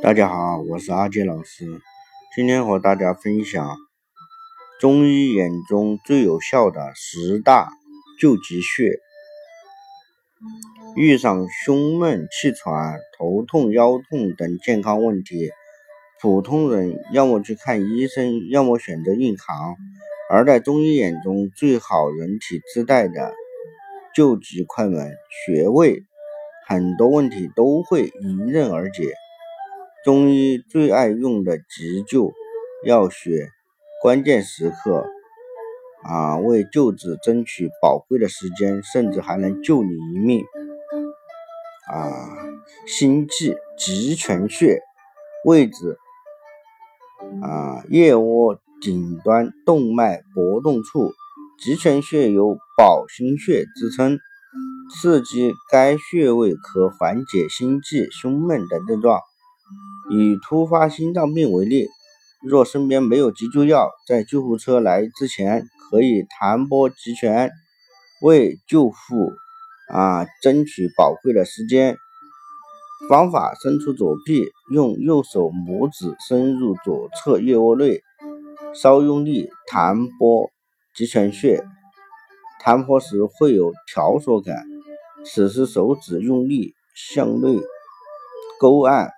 大家好，我是阿杰老师，今天和大家分享中医眼中最有效的十大救急穴。遇上胸闷、气喘、头痛、腰痛等健康问题，普通人要么去看医生，要么选择硬扛；而在中医眼中，最好人体自带的救急快门穴位，很多问题都会迎刃而解。中医最爱用的急救药穴，关键时刻啊，为救治争取宝贵的时间，甚至还能救你一命啊！心悸极泉穴位置啊，腋窝顶端动脉搏动处，极泉穴有保心穴之称，刺激该穴位可缓解心悸、胸闷等症状。以突发心脏病为例，若身边没有急救药，在救护车来之前，可以弹拨极泉，为救护啊争取宝贵的时间。方法：伸出左臂，用右手拇指伸入左侧腋窝内，稍用力弹拨极泉穴。弹拨时会有条索感，此时手指用力向内勾按。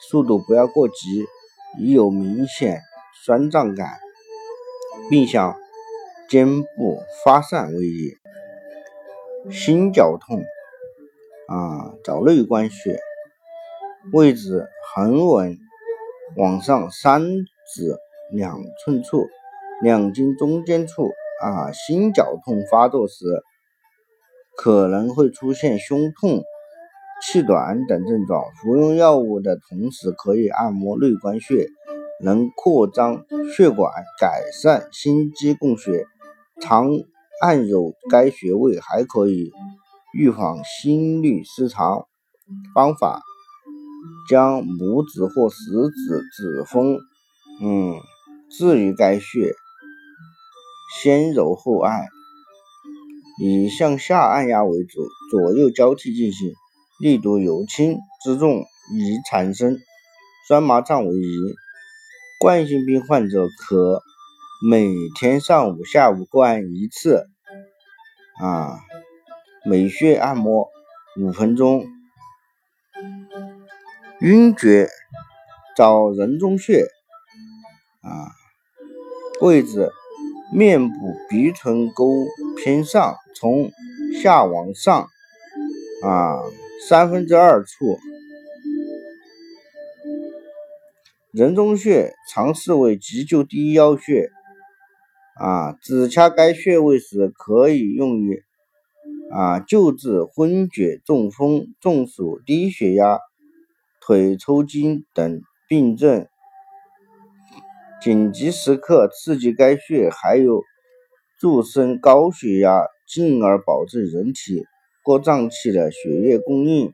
速度不要过急，已有明显酸胀感，并向肩部发散为宜。心绞痛啊，找内关穴，位置横纹往上三指两寸处，两筋中间处啊。心绞痛发作时，可能会出现胸痛。气短等症状，服用药物的同时可以按摩内关穴，能扩张血管，改善心肌供血。常按揉该穴位还可以预防心律失常。方法：将拇指或食指指峰，嗯，置于该穴，先揉后按，以向下按压为主，左右交替进行。力度由轻至重，以产生酸麻胀为宜。冠心病患者可每天上午、下午各按一次，啊，每穴按摩五分钟。晕厥找人中穴，啊，位置面部鼻唇沟偏上，从下往上，啊。三分之二处，人中穴常视为急救第一要穴。啊，指掐该穴位时，可以用于啊救治昏厥、中风、中暑、低血压、腿抽筋等病症。紧急时刻刺激该穴，还有助升高血压，进而保证人体。各脏器的血液供应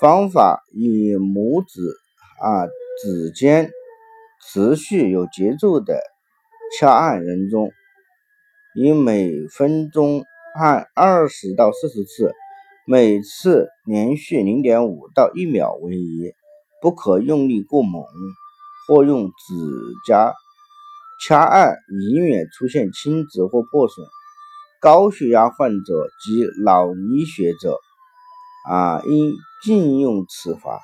方法：以拇指啊指尖持续有节奏的掐按人中，以每分钟按二十到四十次，每次连续零点五到一秒为宜，不可用力过猛，或用指甲掐按，以免出现青紫或破损。高血压患者及脑溢血者，啊，应禁用此法。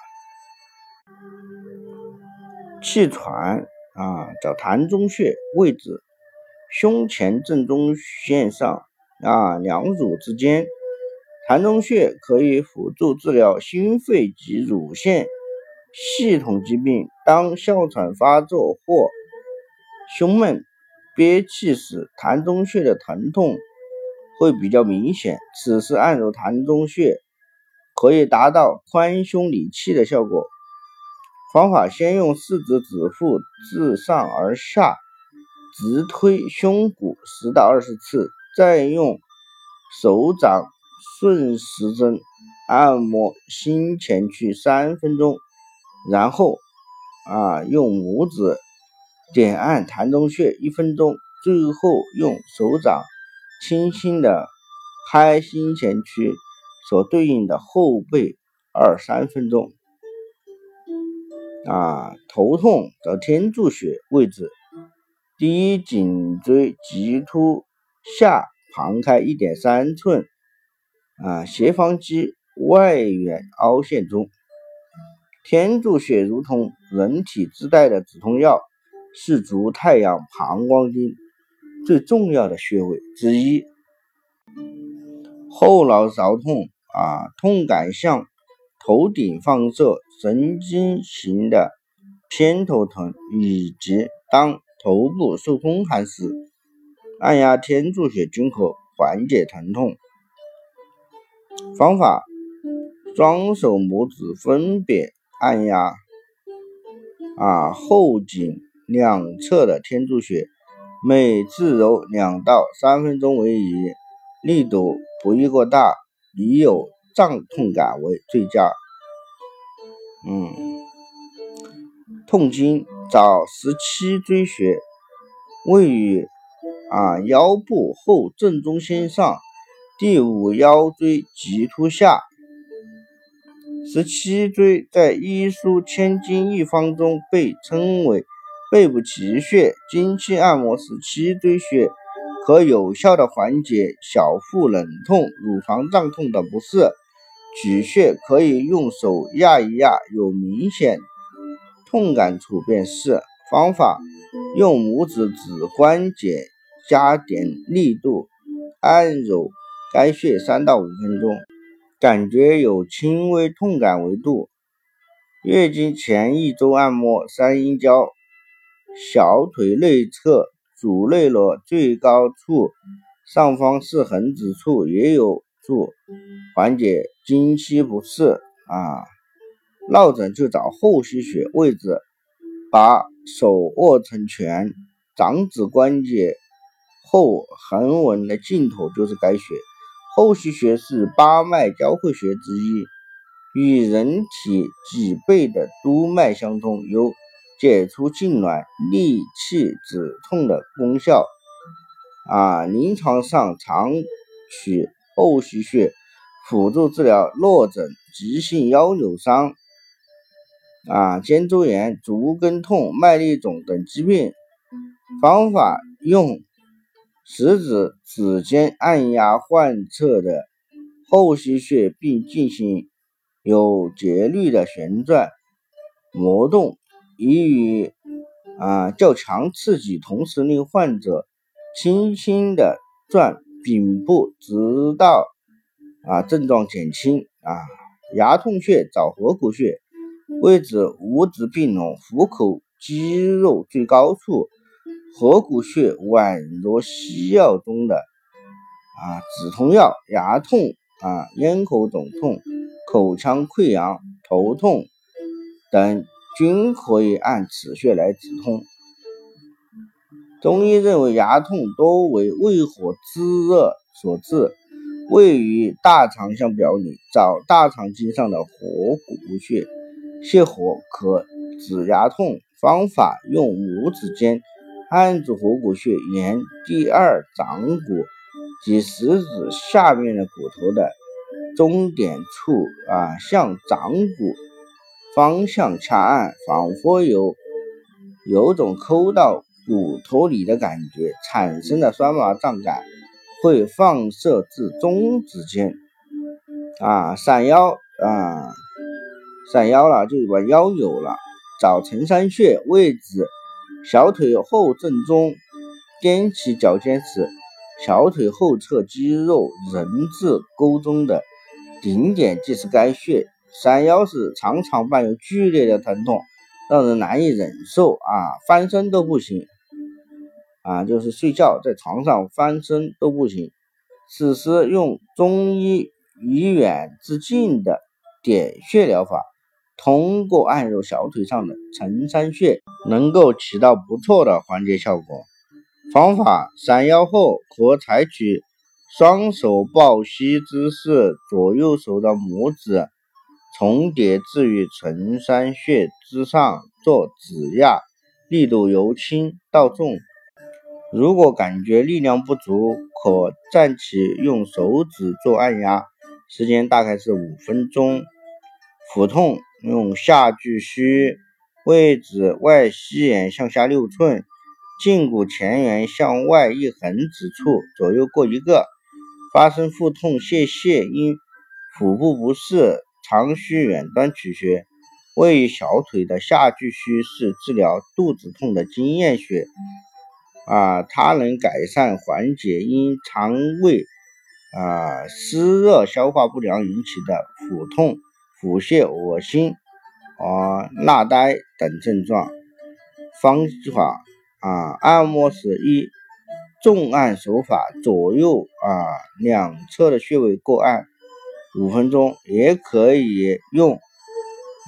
气喘啊，找膻中穴，位置胸前正中线上啊，两乳之间。膻中穴可以辅助治疗心肺及乳腺系统疾病。当哮喘发作或胸闷憋气时，膻中穴的疼痛。会比较明显，此时按揉膻中穴可以达到宽胸理气的效果。方法：先用四指指腹自上而下直推胸骨十到二十次，再用手掌顺时针按摩心前区三分钟，然后啊用拇指点按膻中穴一分钟，最后用手掌。轻轻的拍心前区所对应的后背二三分钟。啊，头痛找天柱穴位置，第一颈椎棘突下旁开一点三寸，啊，斜方肌外缘凹陷中。天柱穴如同人体自带的止痛药，是足太阳膀胱经最重要的穴位之一。后脑勺痛啊，痛感向头顶放射神经型的偏头疼，以及当头部受风寒时，按压天柱穴均可缓解疼痛。方法：双手拇指分别。按压啊后颈两侧的天柱穴，每次揉两到三分钟为宜，力度不宜过大，已有胀痛感为最佳。嗯，痛经找十七椎穴，位于啊腰部后正中心上第五腰椎棘突下。十七椎在医书《千金一方》中被称为背部奇穴，经期按摩十七椎穴，可有效的缓解小腹冷痛、乳房胀痛等不适。取穴可以用手压一压，有明显痛感处便是。方法：用拇指指关节加点力度，按揉该穴三到五分钟。感觉有轻微痛感为度。月经前一周按摩三阴交，小腿内侧主内踝最高处上方四横指处也有助缓解经期不适啊。落枕就找后溪穴位置，把手握成拳，掌指关节后横纹的尽头就是该穴。后溪穴是八脉交汇穴之一，与人体脊背的督脉相通，有解除痉挛、利气止痛的功效。啊，临床上常取后溪穴辅助治疗落枕、急性腰扭伤、啊肩周炎、足跟痛、麦粒肿等疾病。方法用。食指指尖按压患侧的后溪穴，并进行有节律的旋转挪动，以与啊较强刺激同时令患者轻轻的转柄部，直到啊症状减轻。啊，牙痛穴找合谷穴，位置五指并拢，虎口肌肉最高处。合谷穴宛若西药中的啊止痛药，牙痛啊、咽口肿痛、口腔溃疡、头痛等均可以按此穴来止痛。中医认为牙痛多为胃火滋热所致，位于大肠相表里，找大肠经上的合谷穴泻火可止牙痛。方法用拇指尖。按住合谷穴沿第二掌骨及食指下面的骨头的中点处啊，向掌骨方向掐按，仿佛有有种抠到骨头里的感觉，产生的酸麻胀感会放射至中指间啊，闪腰啊，闪腰了就把腰扭了，找承山穴位置。小腿后正中，踮起脚尖时，小腿后侧肌肉人字沟中的顶点即是该穴。闪腰时常常伴有剧烈的疼痛，让人难以忍受啊，翻身都不行啊，就是睡觉在床上翻身都不行。此时用中医以远至近的点穴疗法。通过按揉小腿上的承山穴，能够起到不错的缓解效果。方法：闪腰后可采取双手抱膝姿势，左右手的拇指重叠置于承山穴之上做指压，力度由轻到重。如果感觉力量不足，可暂起用手指做按压，时间大概是五分钟。腹痛。用下巨虚位置外膝眼向下六寸，胫骨前缘向外一横指处左右各一个。发生腹痛、泄泻，因腹部不适，长须远端取穴。位于小腿的下巨虚是治疗肚子痛的经验穴。啊，它能改善缓解因肠胃啊湿热、消化不良引起的腹痛、腹泻、恶心啊、纳呆等症状。方法啊，按摩时一重按手法，左右啊两侧的穴位各按五分钟，也可以用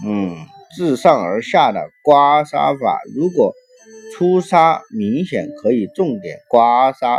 嗯自上而下的刮痧法。如果出痧明显可以重点刮痧。